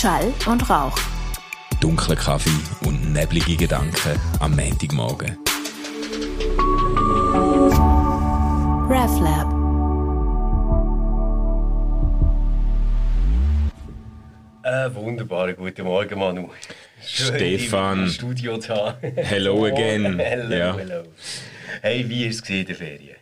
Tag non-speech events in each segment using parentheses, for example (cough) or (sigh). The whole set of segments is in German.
Schall und Rauch. Dunkler Kaffee und neblige Gedanken am Montagmorgen. RefLab. Äh, wunderbaren guten Morgen, Manu. Schön, Stefan. im Studio zu haben. Hello again. (laughs) hello, Ja. hello. Hey, wie ist es in der Ferien?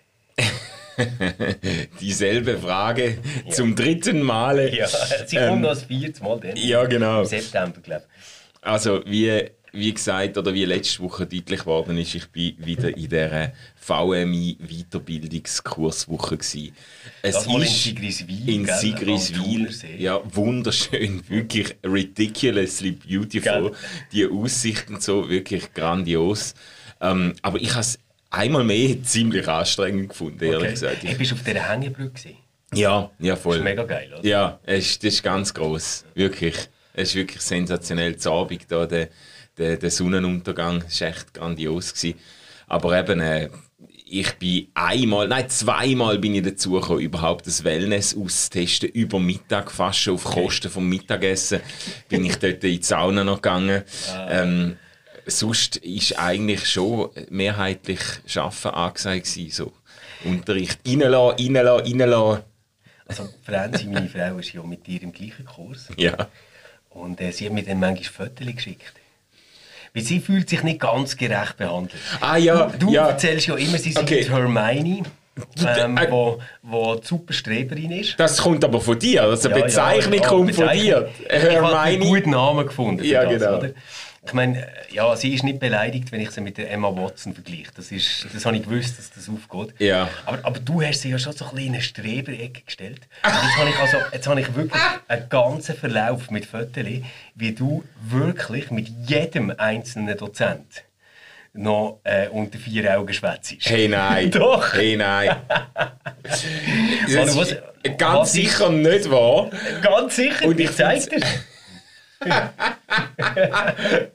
(laughs) Dieselbe Frage zum dritten Male. Ja, sie kommt noch das vierte Mal dann. Ja, genau. Im September, glaube ich. Also, wie, wie gesagt oder wie letzte Woche deutlich geworden ist, ich bin wieder in dieser VMI-Weiterbildungskurswoche. gewesen. Es Das mal in ist Sigriswil, In Sigriswil. Ja, wunderschön. (laughs) Wirklich ridiculously beautiful. Gell. Die Aussichten so wirklich grandios. Ähm, aber ich habe es einmal mehr ziemlich anstrengend gefunden, ehrlich Okay. gesagt. Hey, bist du auf dieser Hängebrücke? gewesen? Ja, ja, Das voll. ist mega geil, oder? Ja, es das ist ganz groß, wirklich. Es ist wirklich sensationell. Das Abend da, der, der, der Sonnenuntergang, ist echt grandios gewesen. Aber eben, äh, ich bin einmal, nein, zweimal bin ich dazu gekommen, überhaupt das Wellness auszutesten. Über Mittag fast auf Kosten vom Mittagessen, bin ich dort in die Sauna noch gegangen. Ähm, sonst ist eigentlich schon mehrheitlich Arbeiten angesagt gewesen, so. Unterricht reinlassen, reinlassen, reinlassen. Also, Franzi, meine (laughs) Frau, ist ja mit dir im gleichen Kurs. Ja. Und äh, sie hat mir dann manchmal Fotos geschickt. Weil sie fühlt sich nicht ganz gerecht behandelt. Ah ja, Du, ja. erzählst ja immer, sie sei Okay. Hermione, ähm, äh, wo, wo die super Streberin ist. Das kommt aber von dir. Also Ja, Bezeichnung ja, kommt von Bezeichnung. dir. Ich habe einen Hermione. guten Namen gefunden. Ja, das, genau. Oder? Ich meine, äh, ja, sie ist nicht beleidigt, wenn ich sie mit der Emma Watson vergleiche. Das, ist, das habe ich gewusst, dass das aufgeht. Ja. Aber, aber du hast sie ja schon so ein bisschen in eine Streberecke gestellt. Und jetzt habe ich, also, jetzt habe ich wirklich einen ganzen Verlauf mit Fotos, wie du wirklich mit jedem einzelnen Dozent noch äh, unter vier Augen schwätzt. Hey nein. (laughs) Doch. Hey nein. (laughs) das Manu, was- ganz was sicher nicht wahr. Ganz sicher, Und ich ich zeig find's- dir. (laughs)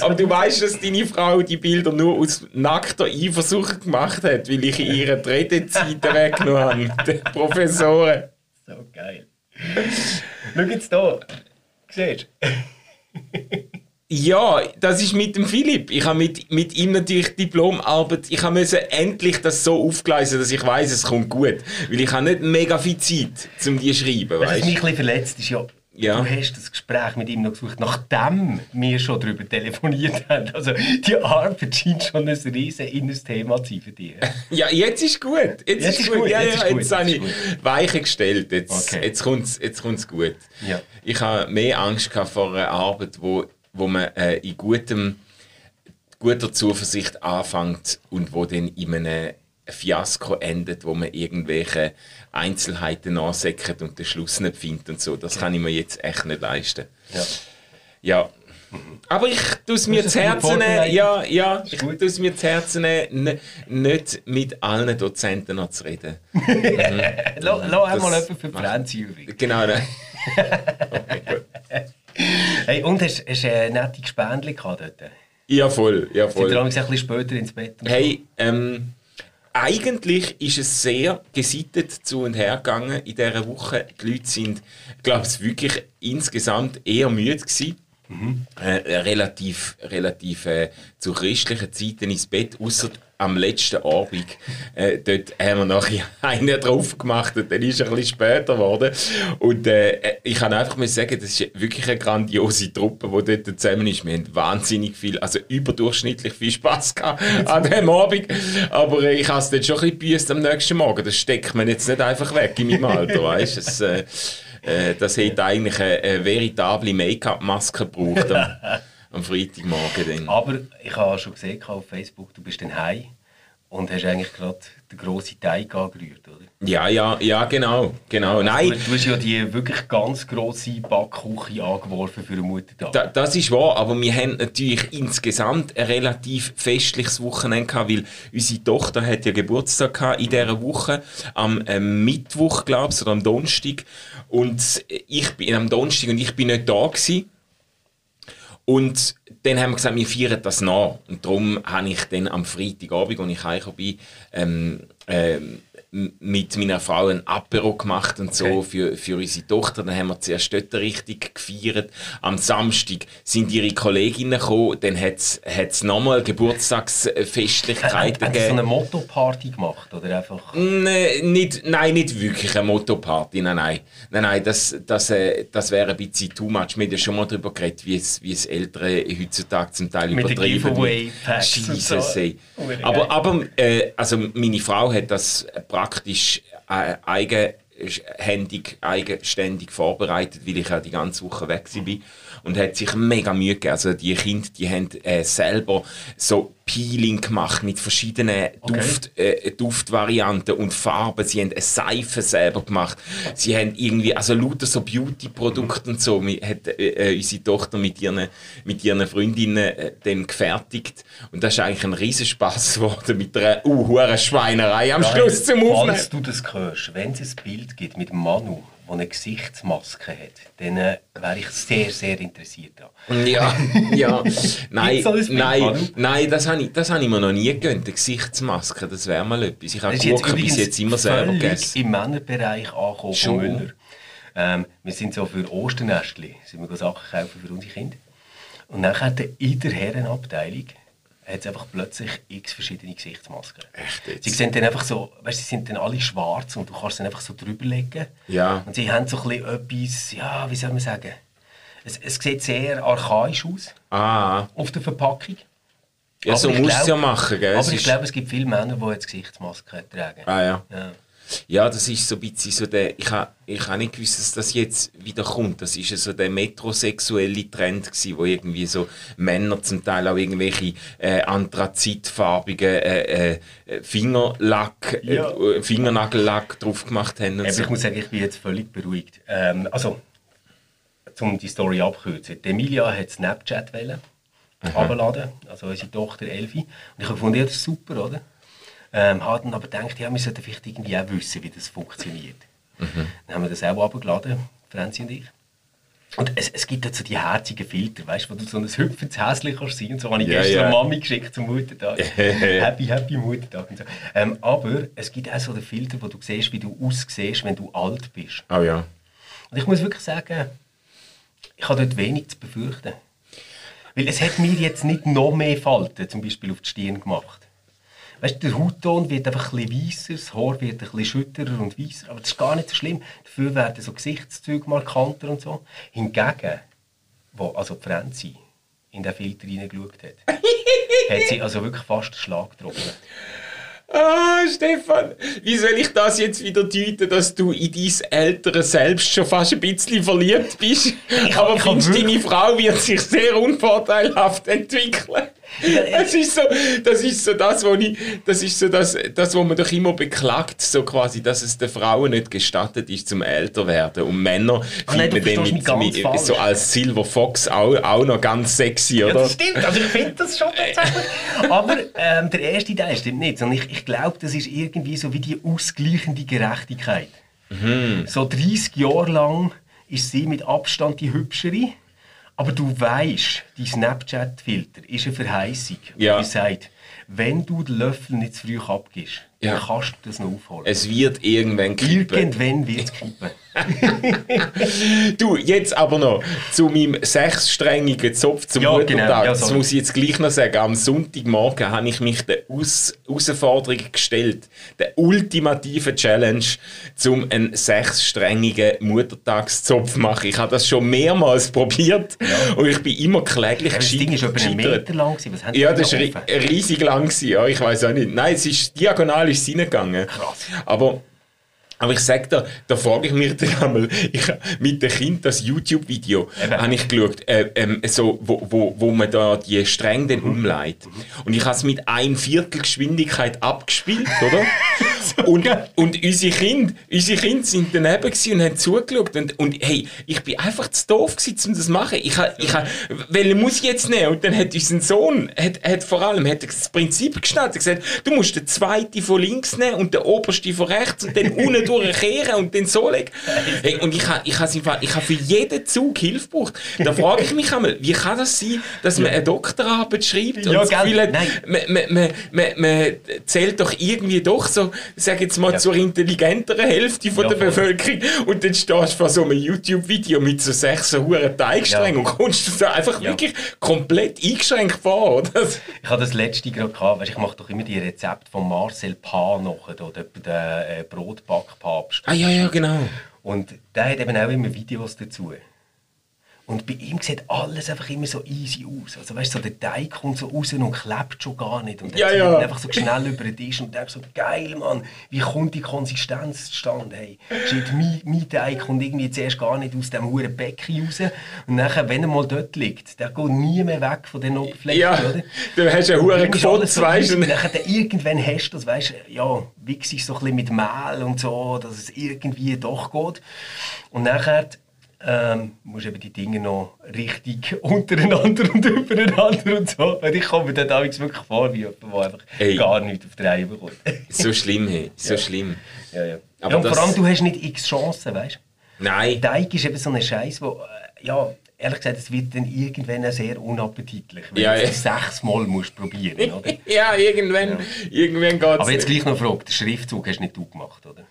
Aber du weißt, dass deine Frau die Bilder nur aus nackter Eifersucht gemacht hat, weil ich ihre Redezeit weggenommen habe. Die Professoren. So geil. Schau jetzt hier. Siehst du? Ja, das ist mit dem Philipp. Ich habe mit, mit ihm natürlich Diplomarbeit. Ich habe müssen endlich das so aufgleisen, dass ich weiß, es kommt gut, weil ich habe nicht mega viel Zeit, um die zu schreiben, Was mich ein bisschen verletzt ist, ja, Ja. du hast das Gespräch mit ihm noch gesucht, nachdem wir schon darüber telefoniert (laughs) haben. Also die Arbeit scheint schon ein riesen inneres Thema zu sein für dich. (laughs) Ja, jetzt ist gut. Jetzt, Jetzt ist gut. gut, Ja, jetzt ja, ist gut, jetzt habe jetzt ich ist Weiche gestellt. Jetzt, Okay. jetzt kommt es jetzt kommt's gut. Ja. Ich habe mehr Angst gehabt vor einer Arbeit, wo, wo man äh, in gutem, guter Zuversicht anfängt und wo dann in einem Fiasko endet, wo man irgendwelche Einzelheiten nachsäckert und den Schluss nicht findet und so. Das kann ich mir jetzt echt nicht leisten. Ja. Ja. Aber ich tue es mir zu Herzen nehmen, ja, ja, ich tue es mir zu Herzen nehmen, nicht mit allen Dozenten noch zu reden. (laughs) Lass lass einmal jemanden für macht- Franzi übrig. Genau, ne? (laughs) Hey, und hast, du eine nette Gespendli gehabt dort? Ja, voll, ja, Sind wir voll. ein bisschen später ins Bett? Hey, ähm, eigentlich ist es sehr gesittet zu und her gegangen in dieser Woche. Die Leute sind, glaube ich, wirklich insgesamt eher müde gewesen. Äh, relativ relativ äh, zu christlichen Zeiten ins Bett, außer am letzten Abend. Äh, dort haben wir nachher (laughs) einen drauf gemacht und dann ist er ein bisschen später geworden. Und äh, ich kann einfach mal sagen, das ist wirklich eine grandiose Truppe, die dort zusammen ist. Wir haben wahnsinnig viel, also überdurchschnittlich viel Spass an dem Abend. Aber äh, ich habe es dann schon ein bisschen am nächsten Morgen. Das steckt man jetzt nicht einfach weg in meinem Alter, (laughs) weißt? Es, äh, äh, das hätte eigentlich eine, eine veritable Make-up-Maske gebraucht (laughs) am, Freitagmorgen. Dann. Aber ich habe schon gesehen auf Facebook, du bist dann heim und hast eigentlich gerade den grossen Teig angerührt, oder? Ja, ja, ja, genau. genau. Nein, Du, hast ja die wirklich ganz grosse Backküche angeworfen für den Muttertag. Da, das ist wahr, aber wir haben natürlich insgesamt ein relativ festliches Wochenende gehabt, weil unsere Tochter hat ja Geburtstag gehabt in dieser Woche, am ähm, Mittwoch, glaube ich, oder am Donnerstag. Und ich bin am Donnerstag und ich bin nicht da gewesen. Und dann haben wir gesagt, wir feiern das nach. Und darum habe ich dann am Freitagabend, als ich heimgekommen bin, ähm, ähm, mit meiner Frau ein Apero gemacht und so okay. für, für unsere Tochter. Dann haben wir zuerst dort richtig gefeiert. Am Samstag sind ihre Kolleginnen gekommen, dann hat es nochmal Geburtstagsfestlichkeiten gegeben. Sie so eine Motto-Party gemacht? Oder einfach? Nee, nicht, nein, nicht wirklich eine Motto-Party. Nein, nein. Nein, nein das, das, äh, das wäre ein bisschen too much. Wir haben ja schon mal darüber geredet, wie es, wie es Ältere heutzutage zum Teil mit übertrieben Scheiße so. Aber, aber äh, also meine Frau hat das praktisch äh, eigenhändig, eigenständig vorbereitet, weil ich ja die ganze Woche weg war und hat sich mega Mühe gegeben. Also die Kinder, die haben äh, selber so Peeling gemacht mit verschiedenen okay. Duft, äh, Duftvarianten und Farben. Sie haben eine Seife selber gemacht. Sie haben irgendwie, also lauter so Beauty-Produkte und so, hat äh, äh, unsere Tochter mit ihren, mit ihren Freundinnen äh, dann gefertigt. Und das ist eigentlich ein Riesenspaß (laughs) geworden mit einer uh, Schweinerei am Schluss zum Aufnehmen. Falls du das hörst, wenn es ein Bild gibt mit Manu, der eine Gesichtsmaske hat, dann äh, wäre ich sehr, sehr interessiert daran. Ja, ja. (laughs) nein, nein, nein, das habe ich, das hab ich mir noch nie gegönnt, eine Gesichtsmaske, das wäre mal etwas. Ich habe Gurken bis jetzt immer selber gegessen. im Männerbereich angekommen Schon. Müller. Ähm, wir sind so für Osternestli, sind wir Sachen kaufen für unsere Kinder. Und dann hat in der Herrenabteilung hat es einfach plötzlich x verschiedene Gesichtsmasken. Echt jetzt? Sie sind dann einfach so, weißt, sie sind dann alle schwarz und du kannst sie einfach so drüber legen. Ja. Und sie haben so ein bisschen etwas, ja, wie soll man sagen, es, es sieht sehr archaisch aus. Ah. Auf der Verpackung. Ja, aber so musst du es ja machen, gell? Aber ich glaube, es gibt viele Männer, die jetzt Gesichtsmasken tragen. Ah ja. ja. Ja, das ist so ein bisschen so der, ich habe ich ha nicht gewusst, dass das jetzt wieder kommt. Das ist so der metrosexuelle Trend gewesen, wo irgendwie so Männer zum Teil auch irgendwelche äh, anthrazitfarbigen äh, äh, Fingerlack, äh, ja. äh, Fingernagellack drauf gemacht haben. Und so. Ich muss sagen, ich bin jetzt völlig beruhigt. Ähm, also, um die Story abzukürzen. Emilia hat Snapchat wählen, abladen, also unsere Tochter Elfi. Und ich habe gefunden, ja, das ist super, oder? Ähm, habe dann aber gedacht, ja, wir sollten vielleicht irgendwie auch wissen, wie das funktioniert. Mhm. Dann haben wir das auch abgeladen, Franzi und ich. Und es, es gibt dazu die herzigen Filter, weißt du, wo du so ein hüpfendes Häschen kannst sein. Und so habe ich ja, gestern ja. Mami geschickt zum Muttertag. (laughs) happy, happy Muttertag. Und so. Ähm, aber es gibt auch so den Filter, wo du siehst, wie du aussiehst, wenn du alt bist. Oh ja. Und ich muss wirklich sagen, ich habe dort wenig zu befürchten. Weil es hat mir jetzt nicht noch mehr Falten, zum Beispiel auf die Stirn gemacht. Weißt, der Hautton wird einfach ein bisschen weißer, das Haar wird ein bisschen schütterer und weißer, aber das ist gar nicht so schlimm. Dafür werden so Gesichtszüge markanter und so. Hingegen, wo also Franzi in den Filter reingeschaut hat, (laughs) hat sie also wirklich fast einen Schlag getroffen. Ah, Stefan, wie soll ich das jetzt wieder deuten, dass du in dein ältere Selbst schon fast ein bisschen verliebt bist? Ich, Aber ich findest, deine Frau wird sich sehr unvorteilhaft entwickeln? Das ist so, das ist so das, wo ich, das ist so das, das, wo man doch immer beklagt, so quasi, dass es den Frauen nicht gestattet ist, zum älter werden. Und Männer ah, den mit, mit so als Silver Fox auch, auch noch ganz sexy, oder? Ja, das stimmt, also ich finde das schon tatsächlich. Aber ähm, der erste Teil stimmt nicht, sondern ich, ich glaube, das ist irgendwie so wie die ausgleichende Gerechtigkeit. Mhm. So 30 Jahre lang ist sie mit Abstand die hübschere. Aber du weißt, die Snapchat-Filter ist eine Verheißung. Ja. Die sagt, wenn du den Löffel nicht zu früh abgibst, ja. dann kannst du das noch aufholen. Es wird irgendwann kippen. Irgendwann wird es kippen. (laughs) du, jetzt aber noch zu meinem sechsstrengigen Zopf zum ja, Muttertag. Genau. Ja, das muss ich jetzt gleich noch sagen. Am Sonntagmorgen habe ich mich der Aus Herausforderung gestellt, der ultimative Challenge, um einen sechsstrengigen Muttertagszopf zu machen. Ich habe das schon mehrmals probiert ja. und ich bin immer kläglich ja, Das Ding ist etwa einen Meter lang. Was ja, das war riesig lang. Ja, ich weiß auch nicht. Nein, es ist diagonal ist es reingegangen. Aber aber ich sage dir, da frage ich mich dann einmal, ich, mit dem Kind das YouTube-Video habe ich geschaut, äh, ähm, so, wo, wo, wo man da die Stränge dann umleitet. Und ich habe es mit ein Viertel Geschwindigkeit abgespielt, oder? (laughs) und, und unsere Kinder, unsere Kinder sind daneben und haben zugeschaut. Und, und hey, ich bin einfach zu doof gewesen, um das zu machen. Ich habe, ich habe, welche muss ich jetzt nehmen? Und dann hat unser Sohn, hat, hat vor allem hat das Prinzip gestartet, gesagt, du musst den zweiten von links nehmen und den obersten von rechts und dann unten durchkehren und dann so legen. (laughs) Hey, und ich habe ich ha, ich ha für jeden Zug Hilfe gebraucht. Da frage ich mich einmal, wie kann das sein, dass man eine Doktorarbeit schreibt und ja, das Gefühl hat, man, man, man, man, zählt doch irgendwie doch so sag jetzt mal, zur intelligenteren Hälfte von der voll. Bevölkerung und dann stehst du vor so einem YouTube-Video mit so sechs hohen Teigsträngen Ja. und kommst du da einfach Ja. wirklich komplett eingeschränkt vor, oder? Ich habe das letzte gerade gehabt, weißt, ich mache doch immer die Rezepte von Marcel Pah nach, da, der, der äh, Brotbackpapst. Ah ja, ja, genau. Und der hat eben auch immer Videos dazu. Und bei ihm sieht alles einfach immer so easy aus. Also weißt du, so der Teig kommt so raus und klebt schon gar nicht. Und dann Ja, ja. einfach so schnell über den Tisch und denkt so, geil Mann, wie kommt die Konsistenz zustande? Hey, mein, mein Teig kommt irgendwie zuerst gar nicht aus dem huren Becken raus. Und nachher, wenn er mal dort liegt, der geht nie mehr weg von den Oberflächen, Ja, oder? dann hast du einen hohen Gefotz, so weißt du. Nachher irgendwann hast du das, weißt du, ja, wichst so ein bisschen mit Mehl und so, dass es irgendwie doch geht. Und nachher ähm, musst eben die Dinge noch richtig (laughs) untereinander und übereinander und so. Und ich komme mir dann damals wirklich vor, wie jemand, der einfach Ey. gar nichts auf die Reihe bekommt. (laughs) So schlimm, hey. so schlimm. ja, ja. Aber ja, und das- vor allem, du hast nicht x Chancen, weißt du? Nein. Teig ist eben so ein Scheiß, wo, äh, ja, ehrlich gesagt, es wird dann irgendwann auch sehr unappetitlich, wenn Ja, du ja. es sechsmal musst probieren, oder? (laughs) Ja, irgendwann, irgendwann geht's. Aber jetzt gleich noch eine Frage, den Schriftzug hast nicht du gemacht, oder?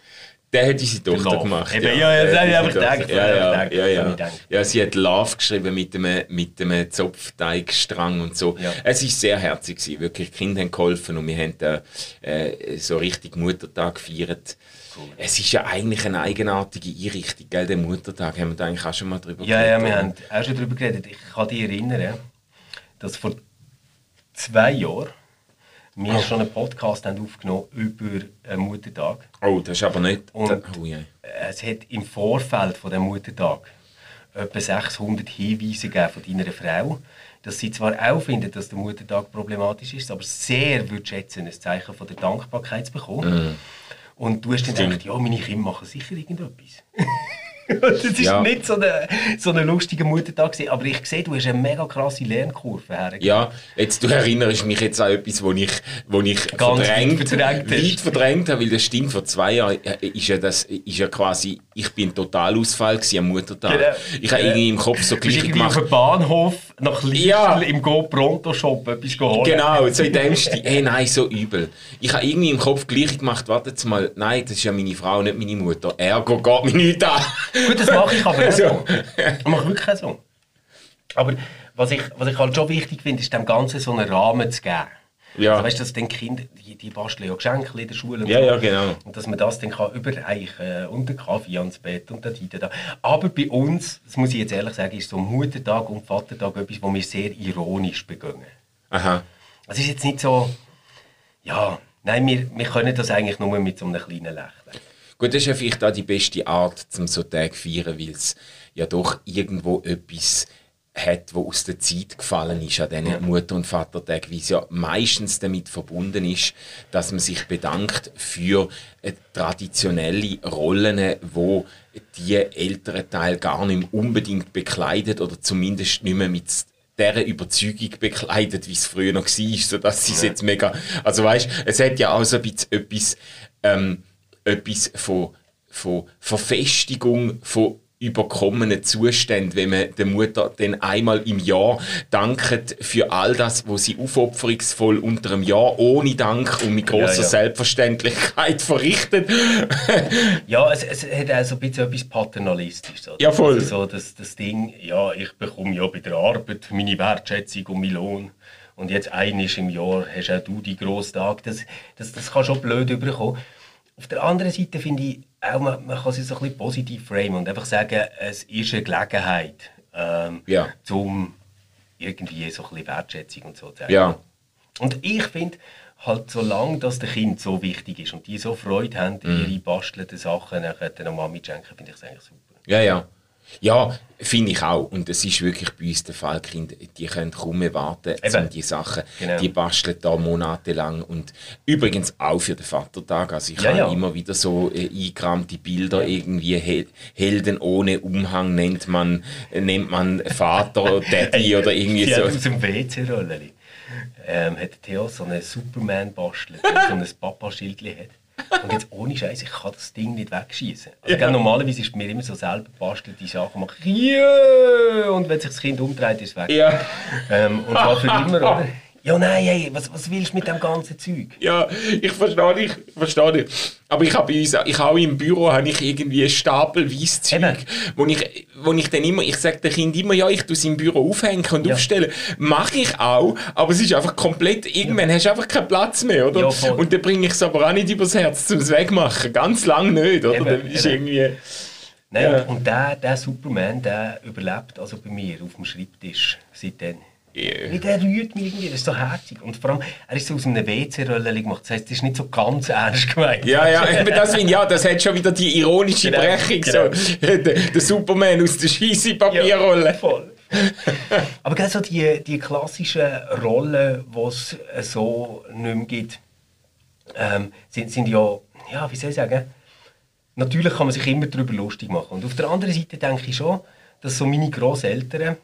Der hat unsere Tochter Love. gemacht. Eben, ja, ja, das habe ich einfach gedacht, Ja, ja, ja, ja. gedacht. ja, sie hat Love geschrieben mit einem, mit einem Zopfteigstrang und so. Ja. Es war sehr herzig, gewesen, wirklich. Die Kinder haben geholfen und wir haben da, äh, so richtig Muttertag gefeiert. Es ist ja eigentlich eine eigenartige Einrichtung, gell? Der Muttertag haben wir da eigentlich auch schon mal drüber Ja, ja, geredet, wir oder? haben auch schon darüber geredet. Ich kann dich erinnern, dass vor zwei Jahren wir schon einen Podcast haben aufgenommen über einen Muttertag. Oh, das ist aber nicht... Und- oh, ja. Es hat im Vorfeld von dem Muttertag etwa 600 Hinweise gegeben von deiner Frau, dass sie zwar auch findet, dass der Muttertag problematisch ist, aber sehr würde schätzen, ein Zeichen von der Dankbarkeit zu bekommen. Und du hast dann gedacht, ja, meine Kinder machen sicher irgendetwas. (laughs) das ist Ja. nicht so ein so eine lustiger Muttertag, gewesen, aber ich sehe, du hast eine mega krasse Lernkurve hergegeben. Ja, jetzt, du erinnerst mich jetzt an etwas, wo ich, wo ich Ganz verdrängt, weit verdrängt weit verdrängt habe, weil das stimmt, vor zwei Jahren äh, ist ja, das, ist ja quasi, ich bin ein Totalausfall gewesen am Muttertag. Genau. Ich habe irgendwie im Kopf so gleich irgendwie auf gemacht. dem Bahnhof nach Lidl Ja. im Go Pronto Shop etwas geholt. Genau, so in dem Stil. Hey, nein, so übel. Ich habe irgendwie im Kopf gleich gemacht, warte jetzt mal, nein, das ist ja meine Frau, nicht meine Mutter. Ergo geht mich nicht an. Gut, das mache ich aber auch Also. so. Ich mache wirklich so. Aber was ich, was ich halt schon wichtig finde, ist dem Ganzen so einen Rahmen zu geben. Ja. Also weißt du, dass den Kinder, die, die basteln ja Geschenke in der Schule und Ja, so. ja, genau. Und dass man das dann kann überreichen und den Kaffee ans Bett und da, da, da. Aber bei uns, das muss ich jetzt ehrlich sagen, ist so Muttertag und Vatertag etwas, was wir sehr ironisch begönnen. Aha. Es ist jetzt nicht so, ja, nein, wir, wir können das eigentlich nur mit so einem kleinen Lächeln. Gut, das ist ja vielleicht auch die beste Art, zum so Tag zu feiern, weil es ja doch irgendwo etwas hat, wo aus der Zeit gefallen ist an diesen Mutter- und Vatertag, wie es ja meistens damit verbunden ist, dass man sich bedankt für äh, traditionelle Rollen, wo die älteren Teil gar nicht mehr unbedingt bekleidet oder zumindest nicht mehr mit dieser Überzeugung bekleidet, wie es früher noch war, sodass sie es jetzt mega... Also weißt, es hat ja auch so ein bisschen etwas, ähm, etwas von, von Verfestigung von überkommenen Zuständen, wenn man der Mutter dann einmal im Jahr dankt für all das, was sie aufopferungsvoll unter einem Jahr ohne Dank und mit großer Ja, ja. Selbstverständlichkeit (laughs) verrichtet. Ja, es, es hat auch so ein bisschen etwas Paternalistisches. Oder? Ja, voll. Also so das, das Ding, ja, ich bekomme ja bei der Arbeit meine Wertschätzung und meinen Lohn. Und jetzt einiges im Jahr hast auch du die grossen Tage. Das, das, das kann schon blöd überkommen. Auf der anderen Seite finde ich, auch, man, man kann es so ein bisschen positiv framen und einfach sagen, es ist eine Gelegenheit, ähm, Ja. um irgendwie so ein bisschen Wertschätzung und so zu zeigen. ja. Und ich finde, halt, solange das den Kind so wichtig ist und die so Freude haben, ihre bastelnden Sachen nachher der Mami zu schenken, finde ich es eigentlich super. Ja, ja. Ja, finde ich auch. Und es ist wirklich bei uns der Fall, die Kinder, die können kaum mehr warten, Eben. um die Sachen, Genau. die basteln da monatelang. Und übrigens auch für den Vatertag. Also ich Ja, habe ja. immer wieder so äh, Bilder, irgendwie Hel Helden ohne Umhang nennt man, äh, nennt man Vater, (laughs) Daddy oder irgendwie so. dem WC-Rollen ähm, hat Theo so einen Superman bastelt, der so ein Papa-Schildchen hat. Und jetzt ohne Scheiß, ich kann das Ding nicht wegschießen. Also, gell, normalerweise ist mir immer so selber bastelte Sachen machen. Yeah! Und wenn sich das Kind umdreht, ist es weg. Ja. Ähm, und zwar für immer, (laughs) oder? Ja, nein, hey, was, was willst du mit dem ganzen Zeug? Ja, ich verstehe dich, ich verstehe dich. Aber ich habe bei uns, ich auch im Büro, habe ich irgendwie einen Stapel weißes Zeug, Eben. wo ich, wo ich dann immer, ich sage den Kindern immer, ja, ich tue es im Büro aufhängen und Ja. aufstellen. Mache ich auch, aber es ist einfach komplett, irgendwann hast du einfach keinen Platz mehr, oder? Ja, und dann bringe ich es aber auch nicht übers Herz, um es wegmachen. Ganz lang nicht, oder? Eben, dann ist eben. irgendwie... Nein, Ja. und der, der Superman, der überlebt also bei mir auf dem Schreibtisch seitdem. Ja. Weil Der rührt mich irgendwie, das ist so herzig. Und vor allem, er ist so aus einem WC-Röllchen gemacht. Das heisst, das ist nicht so ganz ernst gemeint. Ja, ja, eben das (laughs) ja, das hat schon wieder die ironische Genau, Brechung, genau. so. Der, der Superman aus der scheisse Papierrolle. voll. (laughs) Aber gell, so die, die klassischen Rollen, die es äh, so nicht mehr gibt, ähm, sind, sind ja, ja, wie soll ich sagen, natürlich kann man sich immer darüber lustig machen. Und auf der anderen Seite denke ich schon, dass so meine Grosseltern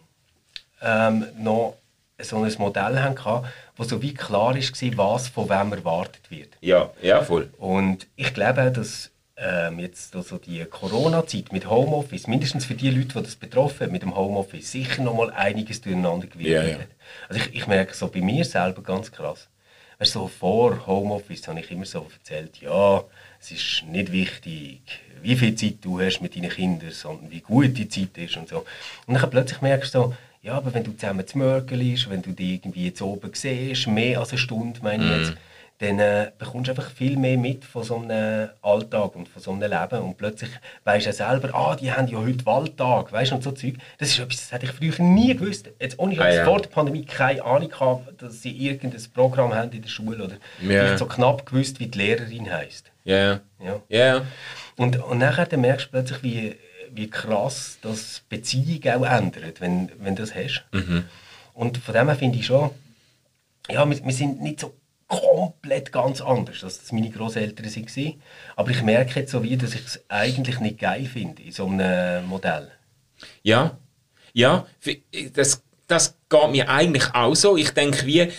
ähm, noch so ein Modell hatten, wo so wie klar war, was von wem erwartet wird. Ja, ja, voll. Und ich glaube auch, dass ähm, jetzt also die Corona-Zeit mit Homeoffice, mindestens für die Leute, die das betroffen mit dem Homeoffice, sicher noch mal einiges durcheinander gewirkt Ja, ja. hat. Also ich, ich merke so bei mir selber ganz krass. Weißt, so vor Homeoffice habe ich immer so erzählt, ja, es ist nicht wichtig, wie viel Zeit du hast mit deinen Kindern, sondern wie gut die Zeit ist und so. Und dann plötzlich merkst du so, ja, aber wenn du zusammen zu Mörgelst, wenn du dich irgendwie jetzt oben siehst, mehr als eine Stunde, meine ich jetzt, dann äh, bekommst du einfach viel mehr mit von so einem Alltag und von so einem Leben. Und plötzlich weisst du ja selber, ah, die haben ja heute Waldtag, weißt du, und so Zeug. Das ist etwas, das hätte ich früher nie gewusst. Jetzt ohne ich Ah, ja. vor der Pandemie keine Ahnung gehabt, dass sie irgendein Programm haben in der Schule oder Ja. vielleicht so knapp gewusst, wie die Lehrerin heisst. Ja, Ja. ja. Und, und nachher dann merkst du plötzlich, wie, wie krass das Beziehung auch ändert, wenn, wenn du das hast. Und von dem her finde ich schon, ja, wir, wir sind nicht so komplett ganz anders, als das meine Großeltern waren. Aber ich merke jetzt so wie, dass ich es eigentlich nicht geil finde in so einem Modell. Ja, ja, das, das geht mir eigentlich auch so. Ich denke, wie,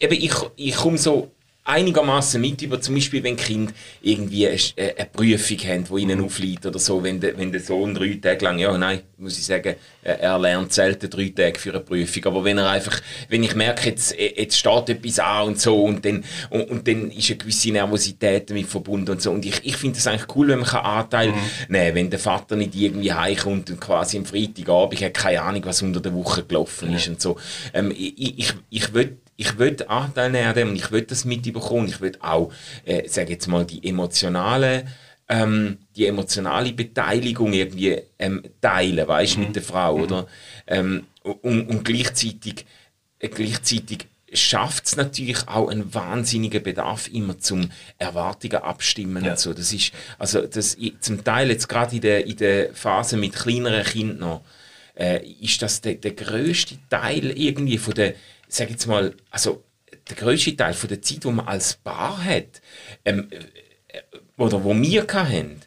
eben ich, ich komme so einigermaßen mit über, zum Beispiel, wenn Kind irgendwie eine, äh, eine Prüfung haben, die ihnen aufliegt oder so, wenn der, wenn der Sohn drei Tage lang, ja, nein, muss ich sagen, äh, er lernt selten drei Tage für eine Prüfung, aber wenn er einfach, wenn ich merke, jetzt, äh, jetzt steht etwas an und so und dann, und, und dann ist eine gewisse Nervosität damit verbunden und so. Und ich, ich finde es eigentlich cool, wenn man kann Anteil nehmen wenn der Vater nicht irgendwie heimkommt und quasi am Freitagabend, ich habe keine Ahnung, was unter der Woche gelaufen ist und so. Ähm, ich, ich, ich will ich will Anteil nehmen an dem und ich will das mitbekommen. Ich will auch, äh, sage jetzt mal, die emotionale, ähm, die emotionale Beteiligung irgendwie ähm, teilen, weißt mit der Frau, oder? Ähm, und, und gleichzeitig, äh, gleichzeitig schafft es natürlich auch einen wahnsinnigen Bedarf immer zum Erwartungen abstimmen Ja. und so. Das ist, also das, zum Teil jetzt gerade in der, in der Phase mit kleineren Kindern noch, äh, ist das der, der größte Teil irgendwie von der, sag jetzt mal, also der größte Teil von der Zeit, wo man als Paar hat, ähm, äh, oder wo wir hatten,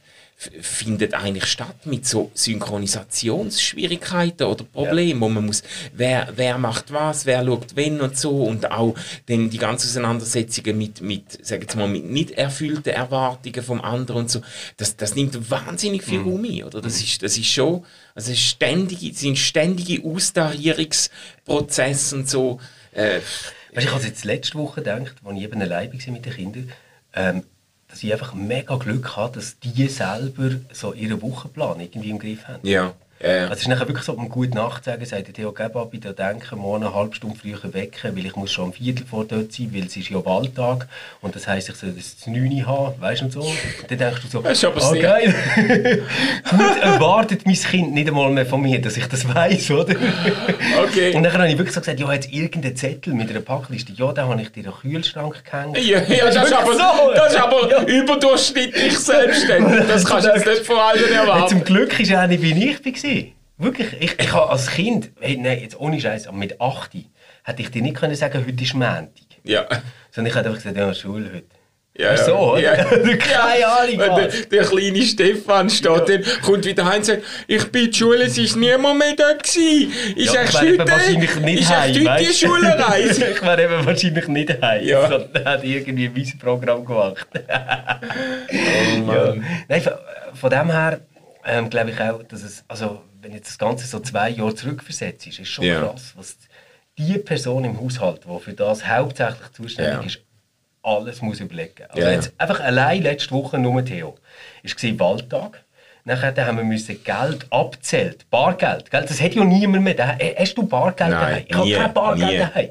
findet eigentlich statt mit so Synchronisationsschwierigkeiten oder Problemen, wo man muss, wer, wer macht was, wer schaut wenn und so und auch dann die ganzen Auseinandersetzungen mit, mit, sag jetzt mal, mit nicht erfüllten Erwartungen vom anderen und so, das, das nimmt wahnsinnig viel ein, oder? Das ist, das ist schon, also es ist ständige, sind ständige Austarierungsprozesse und so, äh, ich habe jetzt letzte Woche gedacht, als ich eben allein war mit den Kindern, ähm, dass ich einfach mega Glück habe, dass die selber so ihren Wochenplan irgendwie im Griff haben. ja, ja, Also es ist nachher wirklich so, um gut nachzusagen, sagt der Theo Gebabi, da denken, morgen eine halbe Stunde früher wecken, weil ich muss schon am Viertel vor dort sein, weil es ist ja Wahltag und das heisst, ich soll das zu 9 Uhr haben, weißt du, und so. Und dann denkst du so, Das ist aber ah, geil. (laughs) gut erwartet mein Kind nicht einmal mehr von mir, dass ich das weiß, oder? Okay. Und dann habe ich wirklich so gesagt, ja, jetzt irgendeinen Zettel mit einer Packliste, ja, den habe ich dir in den Kühlschrank gehängt. Ja, ja das, ist wirklich aber, so. das ist aber Ja. überdurchschnittlich selbstständig. (laughs) Das kannst du jetzt nicht von allen erwarten. zum Glück ist er nicht, wie ich war. Wirklich. Ich, ich habe als Kind, hey, nein, jetzt ohne Scheiß, aber mit 8 hätte ich dir nicht können sagen, heute ist Montag. Ja. Sondern ich hätte einfach gesagt, ja, Schule heute. Ja, so, oder? Ja. (laughs) Keine Ahnung, der, der kleine Stefan steht, dann kommt wieder heim und sagt, ich bin in die Schule, es ist niemand mehr da gewesen. Ist Ja, ich wäre eben wahrscheinlich nicht ist heim, heute die? Schulreise? (laughs) ich wäre eben wahrscheinlich nicht heim. Ja. Sondern hätte irgendwie ein Programm gemacht. Oh ja. Nein, von, von dem her ähm, glaube ich auch, dass es, also wenn jetzt das Ganze so zwei Jahre zurückversetzt ist, ist schon Ja. krass, was die Person im Haushalt, die für das hauptsächlich zuständig Ja. ist, alles muss überlegen. Also ja. jetzt einfach allein letzte Woche nur Theo. Es war Wahltag. Nachher haben wir müssen Geld abzählt. Bargeld. Gell? Das hat ja niemand mehr. daheim. Äh, Hast du Bargeld Nein, daheim? Ich habe kein Bargeld nie. daheim.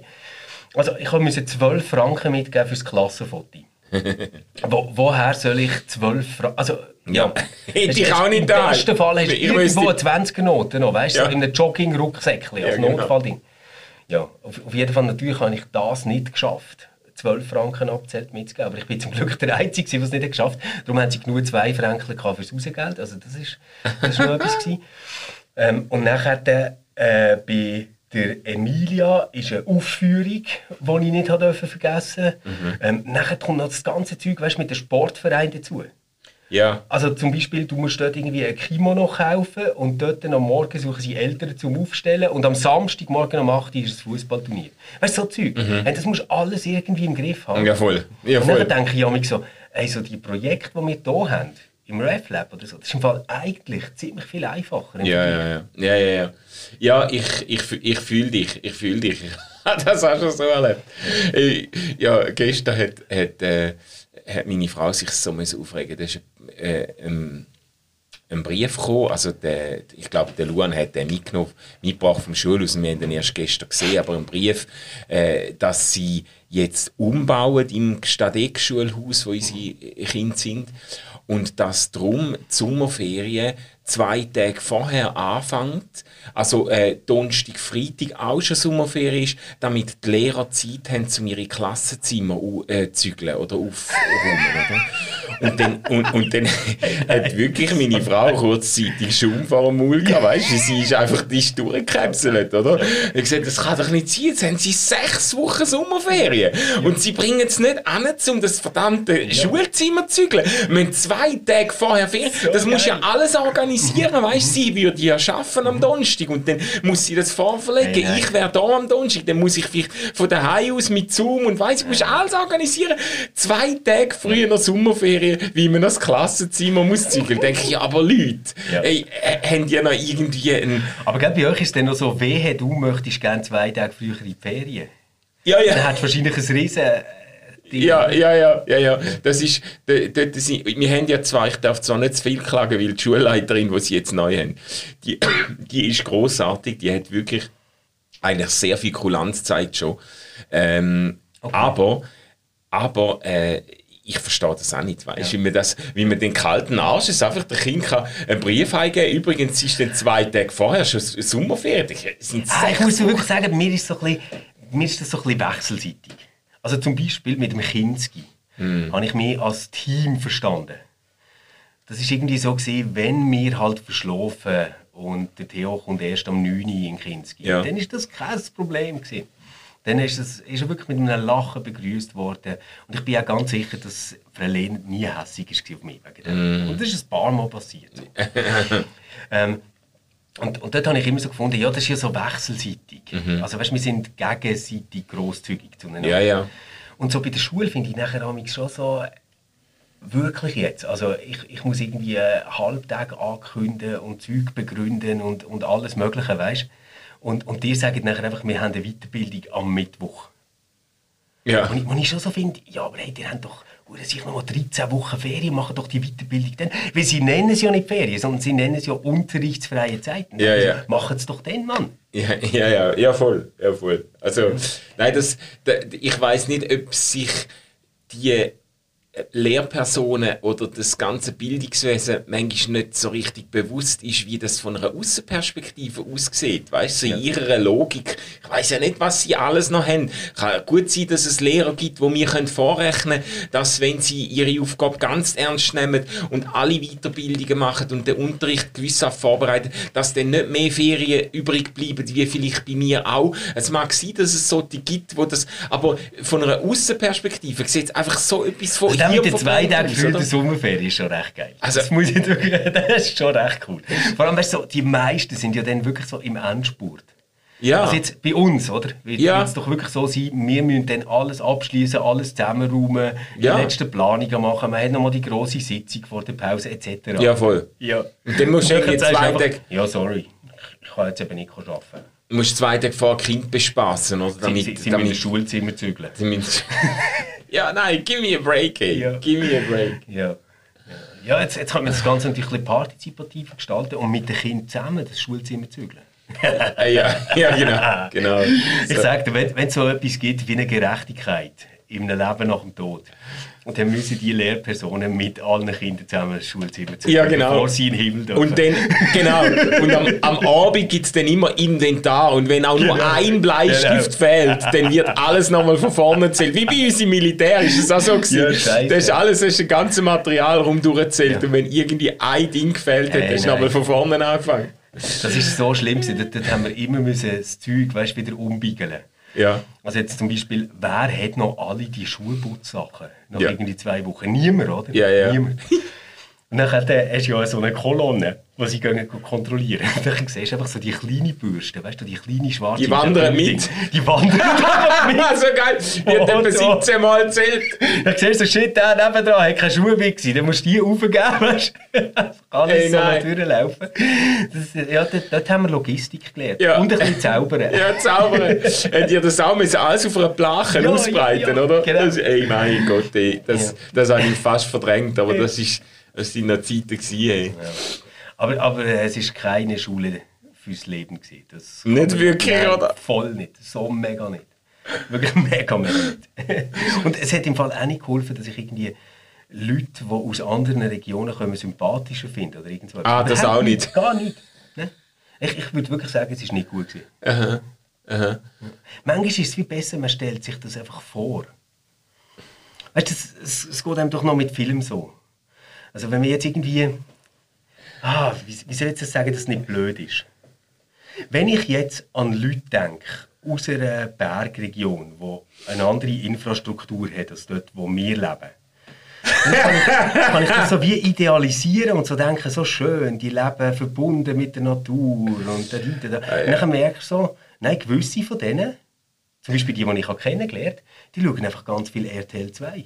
Also ich musste 12 Franken mitgeben fürs Klassenfoto. (laughs) Wo, woher soll ich 12 Franken... Also, Ja. Hätte (laughs) ich auch nicht Im daheim. besten Fall hast du Ich irgendwo eine 20er-Note noch, weißt du, Ja. so in einem Jogging-Rucksäckchen als Ja, genau. Notfallding. Ja, auf, auf jeden Fall natürlich habe ich das nicht geschafft. 12 Franken abzählt mitzugeben. Aber ich bin zum Glück der Einzige, der es nicht geschafft hat. Darum haben sie nur 2 Franken fürs Rausgeld. Also das ist, das ist noch (laughs) etwas. Gewesen. Ähm, und nachher äh, bei der Emilia ist eine Aufführung, die ich nicht vergessen Mhm. ähm, Nachher kommt noch das ganze Zeug weißt, mit dem Sportverein dazu. Ja. Also zum Beispiel, du musst dort irgendwie ein Kimono kaufen und dort dann am Morgen suchen sie Eltern zum Aufstellen und am Samstagmorgen um 8 Uhr ist das Fußballturnier. Weißt du, so Zeug. Hey, das musst du alles irgendwie im Griff haben. Mhm. Ja, voll. Ja, und voll. dann denke ich manchmal so, ey, so die Projekte, die wir hier haben, im RefLab oder so, das ist im Fall eigentlich ziemlich viel einfacher. Ja, ja, ja. Ja, ja, ja. Ja, ich, ich, ich fühle dich. Ich fühle dich. (laughs) Das auch schon so erlebt. Ich- Ja, gestern hat, hat, äh, hat meine Frau sich so aufregen. Da ist äh, ein, ein Brief gekommen. Also der, ich glaube, der Luan hat den mitgenommen, mitgebracht vom Schulhaus. Wir haben den erst gestern gesehen. Aber ein Brief, äh, dass sie jetzt umbauen im Stadek-Schulhaus, wo unsere Kinder sind. Und dass darum die Sommerferien zwei Tage vorher anfängt, also äh, Donnerstag, Freitag auch schon Sommerferien ist, damit die Lehrer Zeit haben, um ihre Klassenzimmer äh, zügeln oder aufzuräumen. Oder? Und dann, und, und dann hat wirklich meine Frau kurzzeitig Schaum vor dem Maul gehabt, weißt du, sie ist einfach die ist oder? Ich habe gesagt, das kann doch nicht sein, jetzt haben sie sechs Wochen Sommerferien. Und sie bringen es nicht an, um das verdammte Schulzimmer zu zügeln. Wir haben zwei Tage vorher Ferien, das muss ja alles organisieren, weißt du, sie würde ja arbeiten am Donnerstag und dann muss sie das vorverlegen, nein. ich wäre da am Donnerstag, dann muss ich vielleicht von daheim aus mit Zoom und weiss, ich muss alles organisieren. Zwei Tage früher Sommerferien, wie man das Klassenzimmer muss zügeln. denke ich, ja, aber Leute, Ja. ey, äh, haben die noch irgendwie einen... Aber bei euch ist es dann noch so, wehe, du möchtest gerne zwei Tage früher in die Ferien. Ja, Dann ja. hat wahrscheinlich ein riesen... äh. Ja, ja, ja, ja, ja. Das ist, da- da- das sind- wir haben ja zwar, ich darf zwar nicht zu viel klagen, weil die Schulleiterin, die sie jetzt neu haben, die, (coughs) die ist großartig, die hat wirklich eigentlich sehr viel Kulanz gezeigt schon. Ähm, Aber, aber äh, ich verstehe das auch nicht, weißt, wie man das, wie man den kalten Arsch ist, einfach der Kind kann einen Brief eingeben. Übrigens ist dann zwei Tage vorher schon Sommerferien. Sind Ah, ich muss wirklich sagen, mir ist, so ein bisschen, mir ist das so ein bisschen wechselseitig. Also zum Beispiel mit dem Kinski habe ich mich als Team verstanden. Das ist irgendwie so gewesen, wenn wir halt verschlafen und der Theo kommt erst am 9 Uhr in Kinski, Ja. dann ist das kein Problem gewesen. Dann ist, es, ist er wirklich mit einem Lachen begrüßt worden. Und ich bin auch ganz sicher, dass Frau Lehn nie hässig war auf mich. Wegen dem. Und das ist ein paar Mal passiert. (laughs) ähm, und, und dort habe ich immer so gefunden, ja, das ist ja so wechselseitig. Also weißt, wir sind gegenseitig grosszügig zueinander. Ja, ja. Und so bei der Schule finde ich nachher schon so, wirklich jetzt, also ich, ich muss irgendwie äh, Halbtage ankündigen und Zeug begründen und, und alles mögliche, weißt und, und die sagen nachher einfach, wir haben eine Weiterbildung am Mittwoch. Ja. Und ich, und ich schon so finde, ja, aber hey, die haben doch sich noch mal 13 Wochen Ferien, machen doch die Weiterbildung dann. Weil sie nennen es ja nicht Ferien, sondern sie nennen es ja unterrichtsfreie Zeiten. Ja, also, ja. Machen es doch dann, Mann. Ja, ja, ja, ja, voll, ja, voll. Also, nein, das, da, ich weiß nicht, ob sich die Lehrpersonen oder das ganze Bildungswesen manchmal nicht so richtig bewusst ist, wie das von einer Außenperspektive aussieht. Weißt du, so in ihrer Logik. Ich weiß ja nicht, was sie alles noch haben. Kann gut sein, dass es Lehrer gibt, wo wir können vorrechnen können, dass wenn sie ihre Aufgabe ganz ernst nehmen und alle Weiterbildungen machen und den Unterricht gewissenhaft vorbereiten, dass dann nicht mehr Ferien übrig bleiben, wie vielleicht bei mir auch. Es mag sein, dass es solche gibt, wo das, aber von einer Außenperspektive sieht es einfach so etwas Also der mit den zwei Tagen für der Sommerferien ist schon recht geil. Also- das, muss ich (laughs) das ist schon recht cool. Vor allem, weißt du, so, die meisten sind ja dann wirklich so im Endspurt. Ja. Also jetzt bei uns, oder? Wird Ja. es doch wirklich so sein, wir müssen dann alles abschließen, alles zusammenräumen, Ja. die letzten Planungen machen, man hat nochmal die grosse Sitzung vor der Pause etc. Ja, voll. ja. Und dann musst du irgendwie zwei Tage- Ja, sorry, ich kann jetzt eben nicht arbeiten. Du musst zwei Tage vor Kind bespaßen, oder? Damit, sie, sie, sie damit, Schulzimmer zügeln. Ja, nein, give me a break, ey. Ja. Give me a break. (laughs) Ja. Ja, jetzt, jetzt kann man das Ganze natürlich ein partizipativer gestalten und mit den Kindern zusammen das Schulzimmer zügeln. ja, ja, genau. (laughs) genau. Ich so. sage dir, wenn es so etwas gibt wie eine Gerechtigkeit im Leben nach dem Tod, und dann müssen die Lehrpersonen mit allen Kindern zusammen das Schulzimmer zügeln, ja, genau. bevor sie in den Himmel dürfen. Und dann, (laughs) genau, und am, am Abend gibt es dann immer Inventar und wenn auch nur genau. ein Bleistift genau. fehlt, dann wird alles nochmal von vorne erzählt. Wie bei uns im Militär ist es auch so gewesen. Ja, das ist alles, das ist das ganze Material rum durchgezählt ja. und wenn irgendwie ein Ding gefällt hat, hey, dann ist nochmal von vorne angefangen. Das ist so schlimm, dort, dort haben wir immer müssen das Zeug weißt, wieder umbiegeln ja. Also jetzt zum Beispiel, wer hat noch alle die Schulputzsachen? Nach ja. irgendwie zwei Wochen. Niemand, oder? Ja, ja. Niemand. Und dann hast du ja so eine Kolonne, die sie gehen kontrollieren. (laughs) Dann siehst du einfach so die kleine Bürste, weißt du, die kleine schwarze. Die wandern mit. Die wandern (laughs) mit. so geil. Die hat etwa 17 Mal erzählt. Dann siehst du, shit, der nebendran hat keine Schuhe mehr gewesen. Dann musst du die aufgeben, (laughs) weißt du. Alles hey, so durchlaufen. Das, ja, dort, dort, haben wir Logistik gelernt. Ja. Und ein bisschen zaubern. ja, zaubern. Hat ihr das auch müssen, alles auf einer Plache ja, ausbreiten, ja, oder? Genau. Das, ey, mein Gott, ey, das, das habe ich fast verdrängt, aber das ist... Das waren noch Zeiten. Gewesen, ja. Aber, aber es war keine Schule fürs Leben. Gewesen. Das nicht wirklich, nein, oder? Voll nicht. So mega nicht. Wirklich mega, mega nicht. (laughs) Und es hat im Fall auch nicht geholfen, dass ich irgendwie Leute, die aus anderen Regionen kommen, sympathischer finde. Oder. Ah, das auch nicht? Gar nicht. Ne? Ich, ich würde wirklich sagen, es war nicht gut. Gewesen. Aha. Aha. Manchmal ist es viel besser, man stellt sich das einfach vor. Weißt du, es, es, es geht einem doch noch mit Film so. Also wenn wir jetzt irgendwie, ah, wie, wie soll ich das sagen, dass es nicht blöd ist? Wenn ich jetzt an Leute denke, aus einer Bergregion, die eine andere Infrastruktur hat als dort, wo wir leben, dann kann ich, kann ich das so wie idealisieren und so denken, so schön, die leben verbunden mit der Natur und da, da, da. Ah. Und dann merke ich so, nein, gewisse von denen, zum Beispiel die, die ich kennengelernt habe, die schauen einfach ganz viel RTL 2.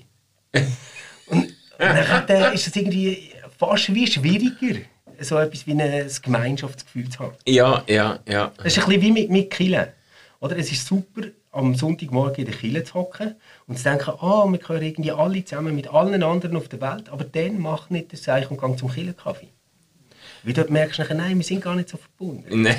(laughs) und und dann ist es irgendwie fast wie schwieriger, so etwas wie ein Gemeinschaftsgefühl zu haben. Ja, ja, ja. Das ist ein bisschen wie mit, mit Killen. Oder? Es ist super, am Sonntagmorgen in der Kille zu hocken und zu denken, oh, wir gehören irgendwie alle zusammen mit allen anderen auf der Welt, aber dann mach nicht das Zeichen und gang zum Killenkaffee. Weil dort merkst du nachher, nein, wir sind gar nicht so verbunden. Nein.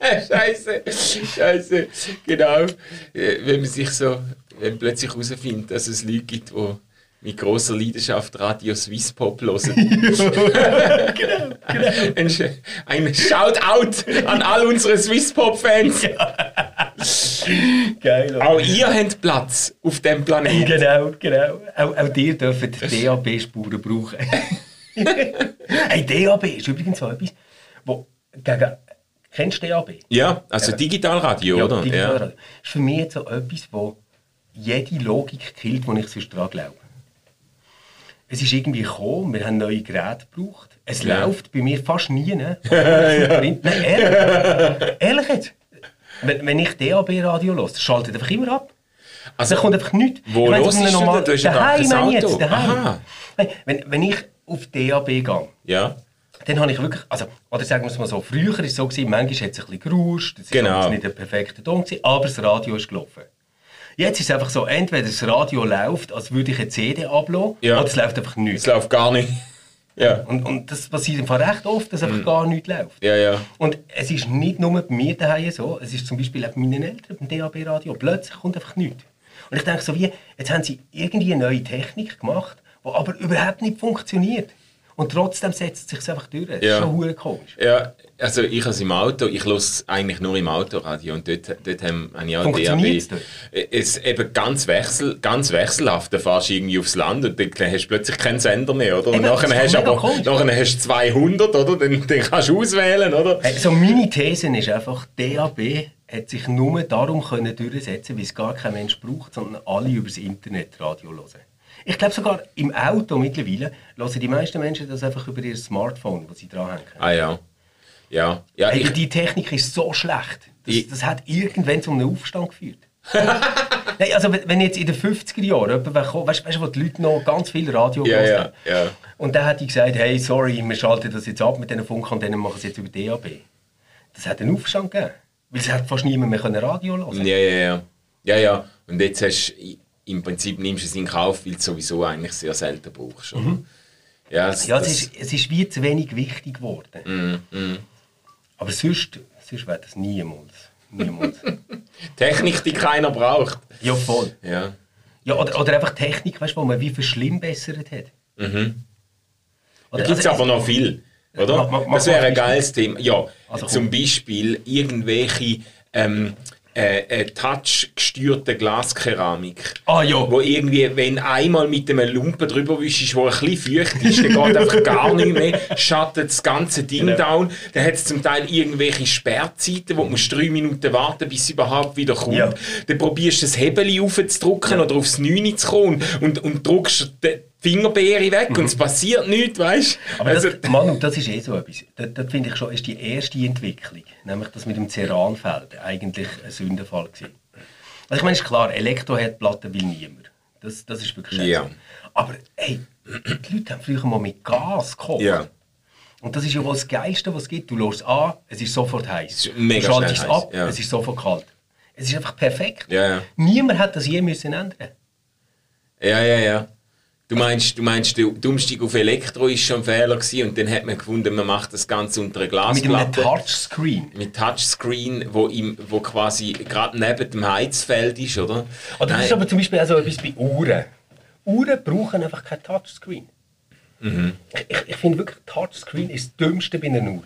(laughs) Scheiße, Scheiße, genau. Wenn man sich so, wenn man plötzlich herausfindet, dass es Leute gibt, die mit großer Leidenschaft Radio Swiss Pop hören. (laughs) genau, genau. Ein, (laughs) ein Shoutout an all unsere Swiss Pop Fans. Geil. Auch ihr habt Platz auf dem Planeten. Genau, genau. Auch, auch ihr dürft DAB-Spuren brauchen. (laughs) hey, DAB ist übrigens so etwas, wo gegen Kennst du DAB? Ja, also Digitalradio, ja, oder? Digitalradio. Ja. ist für mich jetzt so etwas, wo jede Logik killt, die ich sonst daran glaube es ist irgendwie gekommen, wir haben neue Geräte gebraucht. Es ja. läuft bei mir fast nie. Ne? (laughs) ja. Nein, ehrlich. ehrlich jetzt. Wenn, wenn ich DAB-Radio höre, schaltet einfach immer ab. Also, da kommt einfach nichts. Wo hörst du normal, du? Daheim, meine jetzt, daheim. Wenn, wenn ich auf DAB gehe, ja. dann habe ich wirklich, also, oder sagen wir es mal so, früher war es so, gewesen, manchmal hat es ein bisschen gerauscht, es genau. war nicht der perfekte Ton, gewesen, aber das Radio ist gelaufen. Jetzt ist es einfach so, entweder das Radio läuft, als würde ich eine CD ablassen, ja. oder es läuft einfach nichts. Es läuft gar nicht. (laughs) Ja. Und, und das passiert im Fall recht oft, dass einfach mhm. gar nichts läuft. Ja, ja. Und es ist nicht nur bei mir daheim so, es ist zum Beispiel auch bei meinen Eltern beim DAB-Radio. Plötzlich kommt einfach nichts. Und ich denke so wie, jetzt haben sie irgendwie eine neue Technik gemacht, die aber überhaupt nicht funktioniert. Und trotzdem setzt es sich einfach durch. Das ja. ist schon komisch. Ja, also ich als im Auto, ich höre eigentlich nur im Autoradio und dort, dort haben wir auch DAB. Es eben ganz, wechsel, ganz wechselhaft, da fährst du irgendwie aufs Land und dann hast du plötzlich keinen Sender mehr, oder? Und nachher hast du aber nachher hast du 200, oder? Dann, dann kannst du auswählen, oder? Hey, so meine These ist einfach, DAB hat sich nur darum können durchsetzen, weil es gar kein Mensch braucht, sondern alle über das Internet Radio hören. Ich glaube sogar im Auto mittlerweile hören die meisten Menschen das einfach über ihr Smartphone, das sie dranhängen. Ah ja. Ja. ja hey, die Technik ist so schlecht. Das, das hat irgendwann zu einem Aufstand geführt. (laughs) Nein, also wenn jetzt in den 50er Jahren jemand weißt du, wo die Leute noch ganz viel Radio ja, ja, ja. Und dann hat die gesagt, hey, sorry, wir schalten das jetzt ab mit diesen dann machen sie jetzt über DAB. Das hat einen Aufstand gegeben. Weil es hat fast niemand mehr können Radio hören Ja, ja, ja. Ja, ja. Und jetzt hast du, im Prinzip nimmst du es in Kauf, weil du es sowieso eigentlich sehr selten brauchst. Oder? Ja, es, Ja, es ist, es ist wie zu wenig wichtig geworden. Mm, Aber sonst, sonst wäre das niemals. Niemals. (laughs) Technik, die keiner braucht. ja, voll. Ja. Ja, oder, oder einfach Technik, weißt, du, wo man wie verschlimmbessert hat. Da gibt es also, aber noch viel, oder? Mach- mach- das wäre ein geiles Thema. Ja, Also, zum. Beispiel irgendwelche ähm, äh, äh, touch-gesteuerte Glaskeramik. Ah, ja. Wo irgendwie, wenn einmal mit einem Lumpen drüber wischst, wo ein bisschen feucht ist, dann geht einfach gar nicht mehr, schattet das ganze Ding Genau. down. Dann hat es zum Teil irgendwelche Sperrzeiten, wo du musst drei Minuten warten bis es überhaupt wieder kommt. Ja. Dann probierst du das Hebel aufzudrücken oder aufs 9 zu kommen und, und drückst die Fingerbeere weg und es passiert nichts, weißt du? Mhm. Aber Also, das, Manu, das ist eh so etwas. Das, das finde ich schon, ist die erste Entwicklung. Nämlich das mit dem Ceranfeld eigentlich ein Sündenfall gewesen. Also ich meine, ist klar, Elektroherdplatten will niemand. Das, das ist wirklich scheiße. Ja. Aber hey, die Leute haben früher mal mit Gas gekocht. Ja. Und das ist ja wohl das Geilste, was es gibt. Du lässt an, es ist sofort heiß. Es du schaltest es ab, ja. es ist sofort kalt. Es ist einfach perfekt. Ja, ja. Niemand hat das je müssen ändern. Ja, ja, ja. Du meinst, du meinst, der Umstieg auf Elektro ist schon ein Fehler gewesen und dann hat man gefunden, man macht das Ganze unter einer Mit einem Glasplatte. Touchscreen. mit Touchscreen, wo, im, wo quasi gerade neben dem Heizfeld ist, oder? Oder das ist aber zum Beispiel auch so etwas bei Uhren. Uhren brauchen einfach kein Touchscreen. Mhm. Ich, ich, finde wirklich, Touchscreen ist das Dümmste bei einer Uhr.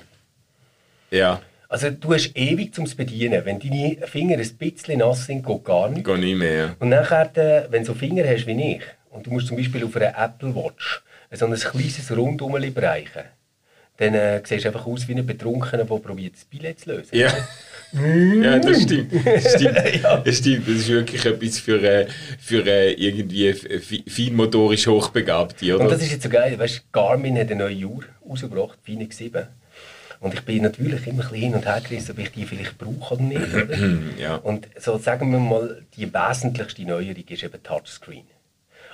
ja, Also du hast ewig zum Bedienen. Wenn deine Finger ein bisschen nass sind, geht gar nichts. geht nicht mehr. Und nachher, äh, wenn du so Finger hast wie ich, und du musst zum Beispiel auf einer Apple Watch so ein kleines Rundum bereichen, dann äh, siehst du einfach aus wie ein Betrunkener, der probiert, das Billett zu lösen. Ja. ja, das stimmt. Das stimmt. (laughs) Ja. das stimmt. Das ist wirklich etwas für, äh, für äh, irgendwie fi- feinmotorisch Hochbegabte, oder? Und das ist jetzt so geil, weißt, Garmin hat eine neue Uhr rausgebracht, Phoenix 7. Und ich bin natürlich immer ein bisschen hin und her gerissen, ob ich die vielleicht brauche oder nicht. Oder? (clears throat) Ja. Und so sagen wir mal, die wesentlichste Neuerung ist eben Touchscreen.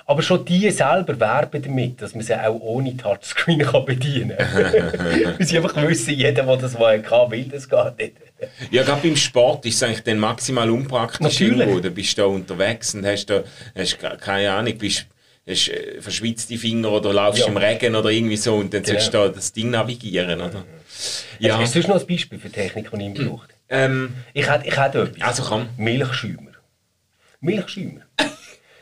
Aber schon die selber werben damit, dass man sie auch ohne Touchscreen kann bedienen kann. (laughs) Weil sie einfach wissen, jeder, der das mal kann, will das gar nicht. Ja, gerade beim Sport ist es eigentlich dann maximal unpraktisch Natürlich. irgendwo. Du bist da unterwegs und hast da, hast keine Ahnung, bist, hast äh, verschwitzte Finger oder laufst Ja. im Regen oder irgendwie so und dann Genau. sollst du da das Ding navigieren, oder? Ja. Hast du sonst noch ein Beispiel für Technik, die ich braucht? ähm, Ich hätte, ich etwas. Also komm. Milchschäumer. Milchschäumer. (laughs)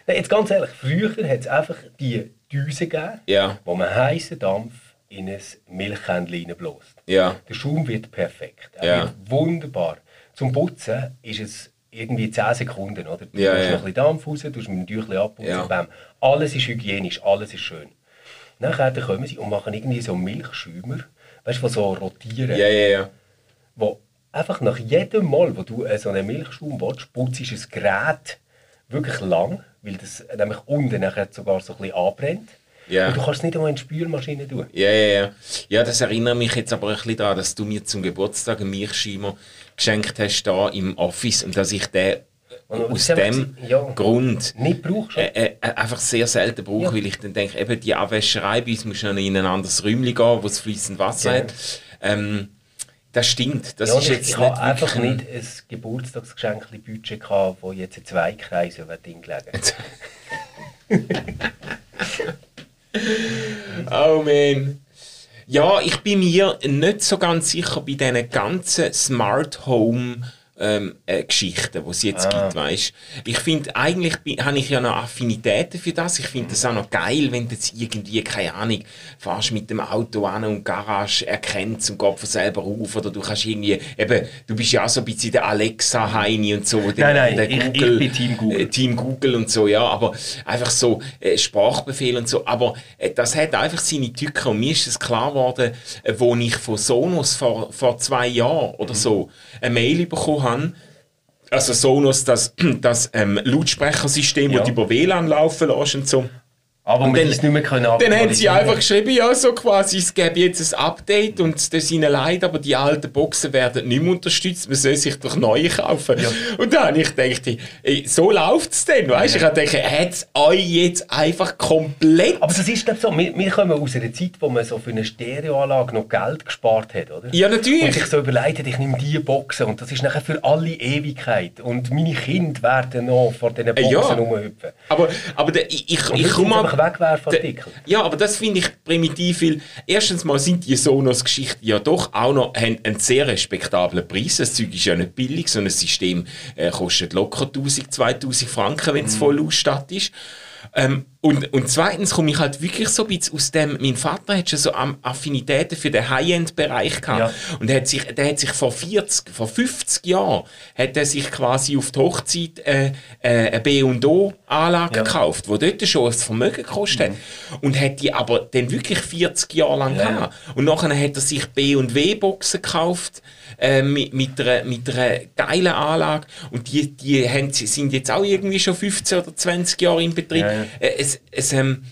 Nein, jetzt ganz ehrlich, früher hat es einfach die Düse gegeben, Ja. wo man heißen Dampf in ein Milchkännchen reinbläst. ja, Der Schaum wird perfekt. Er Ja. wird wunderbar. Zum Putzen ist es irgendwie 10 Sekunden. Oder? Du Ja, machst ja. noch ein bisschen Dampf raus, tust mit dem Tüchlein abputzen, Ja. bam. Alles ist hygienisch, alles ist schön. Nachher dann kommen sie und machen irgendwie so Milchschäumer, weißt du, so rotieren ja, ja, ja. wo einfach nach jedem Mal, wo du äh, so einen Milchschaum willst, putzt ist das Gerät wirklich lang, weil das nämlich unten nachher sogar so ein bisschen anbrennt. Ja. Und du kannst es nicht einmal in die Spülmaschine tun. Ja, ja, ja. Ja, das erinnert mich jetzt aber ein bisschen daran, dass du mir zum Geburtstag einen Milchschäumer geschenkt hast da im Office und dass ich den Und aus dem ja. Grund Nicht brauchst du. äh, äh, einfach sehr selten brauche, Ja. weil ich dann denke, eben die Abwäscherei bei uns muss schon in ein anderes Räumchen gehen, wo es fließend Wasser Ja. hat. Ähm, das stimmt. Das ja, ist ich, jetzt ich nicht habe einfach nicht ein Geburtstagsgeschenk-Budget gehabt, wo jetzt in zwei Kreise über Ding gelegen (laughs) Oh man. Ja, ich bin mir nicht so ganz sicher bei diesen ganzen Smart Home ähm, äh, Geschichten, die es jetzt Ah. gibt, weißt. Ich finde, eigentlich habe ich ja noch Affinitäten für das. Ich finde das auch noch geil, wenn du jetzt irgendwie, keine Ahnung, fährst mit dem Auto an und die Garage erkennt und geht von selber auf. Oder du kannst irgendwie, eben, du bist ja auch so ein bisschen der Alexa-Heini und so. der- Nein, nein, der ich- ich bin Team Google. äh, Team Google und so, ja, aber einfach so äh, Sprachbefehl und so. Aber äh, das hat einfach seine Tücken und mir ist es klar geworden, äh, wo ich von Sonos vor, vor zwei Jahren oder so eine Mail bekommen habe, also Sonos, das, (clears throat) das ähm, Lautsprechersystem, Ja. das du über WLAN laufen lässt und so. Aber Und wir dann- es nicht mehr können Dann haben sie einfach geschrieben, ja, so quasi, es gäbe jetzt ein Update und das ihnen leid, aber die alten Boxen werden nicht mehr unterstützt, man soll sich doch neue kaufen. Und da habe ich gedacht, ey, so läuft es denn, weißt du? Ich habe gedacht, hat es euch jetzt einfach komplett... Aber das ist so, wir, wir kommen aus einer Zeit, wo man so für eine Stereoanlage noch Geld gespart hat, oder? Ja, natürlich. Und sich so überlegt hat, ich nehme diese Boxen und das ist nachher für alle Ewigkeit. Und meine Kinder werden noch vor diesen Boxen ja. rumhüpfen. Aber, aber der, ich, ich, ich komme einfach. Ja, aber das finde ich primitiv, weil erstens mal sind die Sonos-Geschichten ja doch auch noch haben einen sehr respektablen Preis. Das Zeug ist ja nicht billig, so ein System äh, kostet locker 1000, 2000 Franken, wenn es voll ausstattet ist. Ähm, und, und zweitens komme ich halt wirklich so ein bisschen aus dem, mein Vater hat schon so Affinitäten für den High-End-Bereich gehabt. Ja. Und der hat sich, der hat sich vor 40, vor 50 Jahren, hat er sich quasi auf die Hochzeit äh, äh, eine B&O-Anlage Ja. gekauft, die dort schon ein Vermögen gekostet hat. Und hat die aber dann wirklich 40 Jahre lang Ja, gehabt. Und nachher hat er sich B&W-Boxen gekauft, äh, mit, mit, einer, mit einer geilen Anlage. Und die, die haben, sind jetzt auch irgendwie schon 15 oder 20 Jahre in Betrieb. Ja, ja. Es, ähm,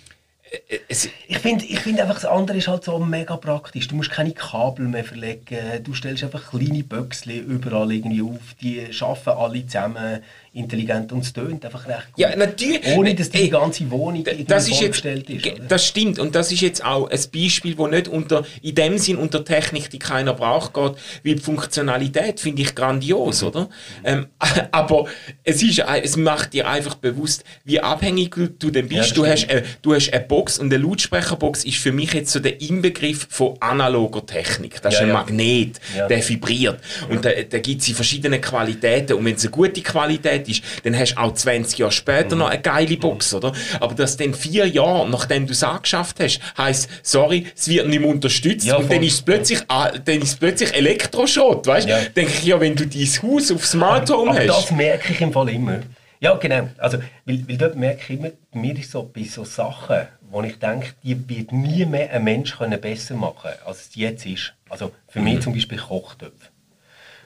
äh, es, Ich finde ich find einfach, das andere ist halt so mega praktisch. Du musst keine Kabel mehr verlegen. Du stellst einfach kleine Böckchen überall irgendwie auf. Die arbeiten alle zusammen intelligent und es tönt einfach recht gut. Ja, natürlich. Ohne, dass die Ey, ganze Wohnung das ist jetzt, ist. oder? das stimmt und das ist jetzt auch ein Beispiel, wo nicht unter in dem Sinn unter Technik, die keiner braucht, geht, wie die Funktionalität finde ich grandios, Mhm. oder? Ähm, (laughs) aber es ist, es macht dir einfach bewusst, wie abhängig du, denn Ja, bist. das du hast, äh, du hast eine Box und eine Lautsprecherbox ist für mich jetzt so der Inbegriff von analoger Technik. Das ist Ja, ein ja. Magnet, Ja. der vibriert und da, da gibt es in verschiedenen Qualitäten und wenn es eine gute Qualität ist, dann hast du auch 20 Jahre später noch eine geile Box, oder? Aber dass dann vier Jahre, nachdem du es angeschafft hast, heisst, sorry, es wird nicht mehr unterstützt Ja, und voll. dann ist es plötzlich, dann ist plötzlich Elektroschrott, weißt du? Ja. Denke ich ja, wenn du dein Haus auf Smart Home Aber hast. das merke ich im Fall immer. Ja, genau. Also, weil, weil dort merke ich immer, mir ist so bei so Sachen, wo ich denke, die wird nie mehr ein Mensch können besser machen als es jetzt ist. Also für Mhm. mich zum Beispiel Kochtöpfe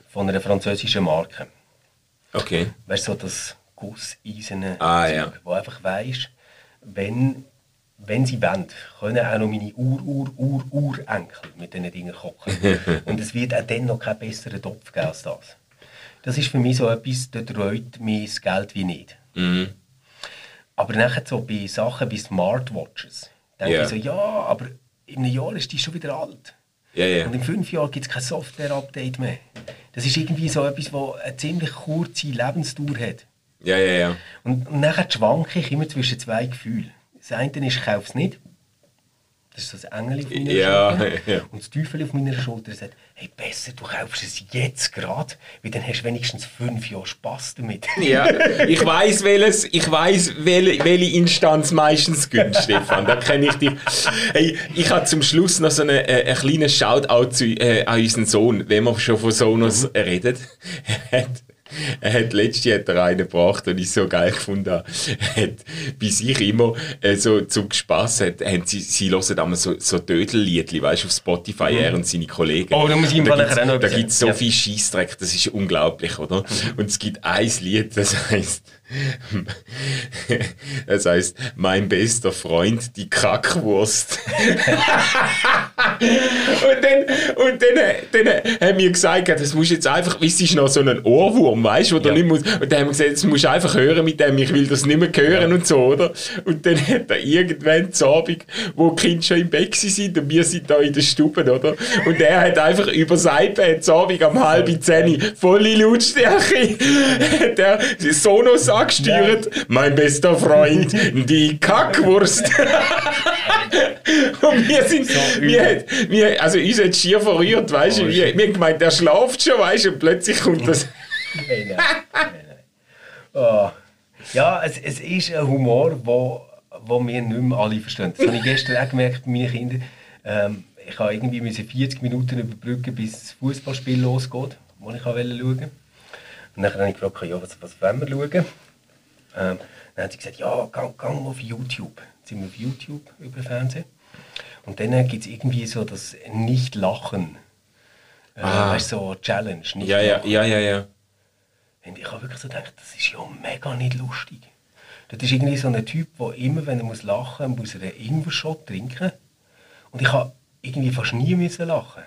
von einer französischen Marke. Okay. Weißt du, so das gusseiserne Ah, ja. wo einfach weisst, wenn, wenn sie wollen, können auch noch meine Ur-Ur-Ur-Urenkel mit diesen Dingen kochen. (laughs) Und es wird auch dann noch keinen besseren Topf geben als das. Das ist für mich so etwas, dort reut mir das Geld wie nicht. Mhm. Aber nachher so bei Sachen wie Smartwatches, denke Ja. ich so, ja, aber in einem Jahr ist die schon wieder alt. Ja, ja. Und in fünf Jahren gibt es kein Software-Update mehr. Das ist irgendwie so etwas, das eine ziemlich kurze Lebensdauer hat. Ja, ja, ja. Und, und nachher schwanke ich immer zwischen zwei Gefühlen. Das eine ist, ich kaufe es nicht. Das ist so das Engel auf meiner Ja, Schulter. (laughs) ja. Und das Teufel auf meiner Schulter sagt, hey, besser, du kaufst es jetzt gerade, weil dann hast du wenigstens fünf Jahre Spass damit. (laughs) Ja, ich weiß welches, ich weiß welche, welche Instanz meistens gönnt, Stefan. Da kenne ich dich. Hey, ich habe zum Schluss noch so einen äh, einen kleinen Shoutout zu, äh, an unseren Sohn, wenn wir schon von Sonos redet. Er hat, er hat letztes Jahr hat er einen gebracht und ich so geil gefunden habe. Er hat bei sich immer äh, so zum Spass hat, haben sie, sie hören immer so, so Dödelliedli, weißt du, auf Spotify, er und seine Kollegen. Oh, da muss ich ihm nachher auch noch Da gibt es so sagen. viel Scheißdreck, das ist unglaublich, oder? Und es gibt ein Lied, das (laughs) heißt, das heißt, mein bester Freund, die Kackwurst. und dann, und dann, dann haben wir gesagt, ja, das muss jetzt einfach, es ist noch so ein Ohrwurm, weißt du, Ja. nicht musst, und dann haben wir gesagt, das musst du einfach hören mit dem, ich will das nicht mehr hören und so, oder? Und dann hat er irgendwann zu Abend, wo die Kinder schon im Bett sind und wir sind da in der Stube, oder? Und er hat einfach über das iPad zu Abend um halb zehn volle Lautstärke (laughs) hat er Sonos angesteuert. Mein bester Freund, die Kackwurst. (laughs) und wir sind, wir, hat- wir, also uns hat schier verrührt, weißt du, wir, wir haben gemeint, der schlaft schon, weißt du, und plötzlich kommt das. Nein, nein, nein, nein. Oh. Ja, es, es ist ein Humor, wo, wo wir nicht mehr alle verstehen. Das habe ich gestern auch gemerkt bei meinen Kindern. Ähm, ich habe irgendwie müssen 40 Minuten überbrücken, bis das Fußballspiel losgeht, das ich wollte schauen. Und dann habe ich gefragt, ja, was, was wollen wir schauen? Ähm, dann hat sie gesagt, ja, gang, gang auf YouTube. Jetzt sind wir auf YouTube über Fernsehen. Und dann gibt es irgendwie so das Nicht-Lachen. Äh, Ah. weißt du, so Challenge. Nicht Ja, ja, ja, ja, ja. Und ich habe wirklich so gedacht, das ist ja mega nicht lustig. Das ist irgendwie so ein Typ, der immer, wenn er muss lachen muss, muss er einen Ingwer-Shot trinken. Und ich habe irgendwie fast nie müssen lachen.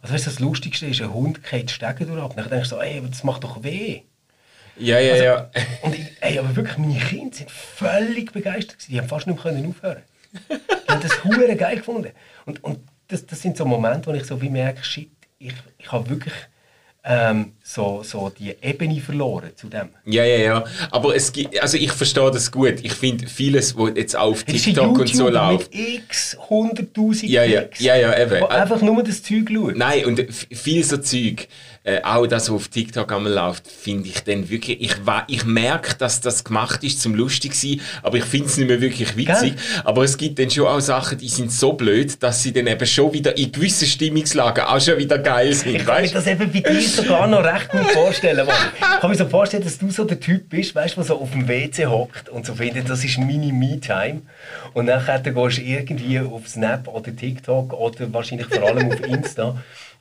Also weißt du, das Lustigste ist, ein Hund geht Stege durch ab. Dann denkst du so, ey, das macht doch weh. Ja, ja, Also, ja. Und ich, ey, aber wirklich, meine Kinder sind völlig begeistert. Die haben fast nicht mehr können aufhören. Die haben das (laughs) hure geil gefunden. Und, und das, das sind so Momente, wo ich so wie merke, shit, ich, ich habe wirklich ähm, so, so die Ebene verloren zu dem. Ja, ja, ja. Aber es gibt, also ich verstehe das gut. Ich finde vieles, was jetzt auf TikTok und so läuft. mit x 100'000 Ja, ja, ja, ja, eben. wo einfach nur das Zeug schauen. Nein, und viel so Zeug, äh, auch das, was auf TikTok einmal läuft, finde ich dann wirklich, ich, ich merke, dass das gemacht ist zum lustig sein, aber ich finde es nicht mehr wirklich witzig. Aber es gibt dann schon auch Sachen, die sind so blöd, dass sie dann eben schon wieder in gewissen Stimmungslagen auch schon wieder geil sind, Ich kann mir das eben bei dir sogar noch recht gut vorstellen. Ich kann mir so vorstellen, dass du so der Typ bist, weißt, der so auf dem WC hockt und so findet, das ist meine Me-Time. Und nachher dann gehst du irgendwie auf Snap oder TikTok oder wahrscheinlich vor allem auf Insta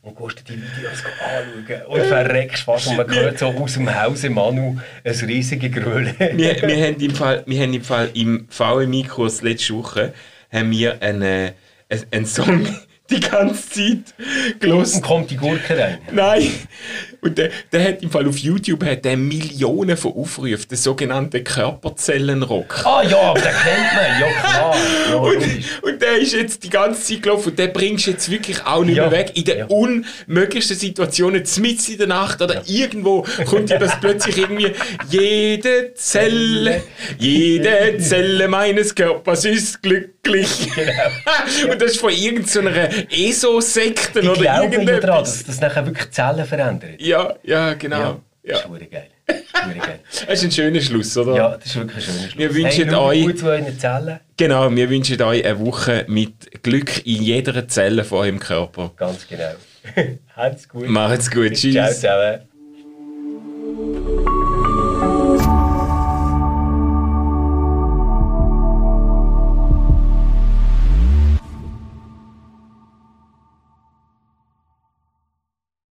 und gehst dir die Videos anschauen und verreckst fast. Und man hört so aus dem Hause Manu ein riesiges Grölen. wir, (laughs) wir, haben im Fall, wir haben im Fall im VMI-Kurs letzte Woche haben wir einen, einen Song (laughs) die ganze Zeit Und gelesen. kommt die Gurke rein. Nein! Und der, der hat im Fall auf YouTube hat der Millionen von Aufrufen, der sogenannte Körperzellenrock. Ah ja, aber den kennt man. Ja klar. (laughs) Ja, Und, und der ist jetzt die ganze Zeit gelaufen und den bringst du jetzt wirklich auch nicht Ja. mehr weg. In den Ja. unmöglichsten Situationen, mitten in der Nacht oder irgendwo, kommt dir das (laughs) plötzlich irgendwie jede Zelle, jede Zelle meines Körpers ist glücklich. Genau. (laughs) und das ist von irgendeiner ESO-Sekte Ich oder glaube ja daran, irgendetwas. dass das nachher wirklich Zellen verändert. Ja, ja, genau. Das Ja. ist verdammt geil. Das ist geil. (laughs) Das ist ein schöner Schluss, oder? Ja, das ist wirklich ein schöner Schluss. Wir wünschen hey, euch- euren Zellen. Genau, wir wünschen euch eine Woche mit Glück in jeder Zelle von eurem Körper. Ganz genau. (laughs) Habt's gut. Macht's gut, Ciao tschüss. zusammen.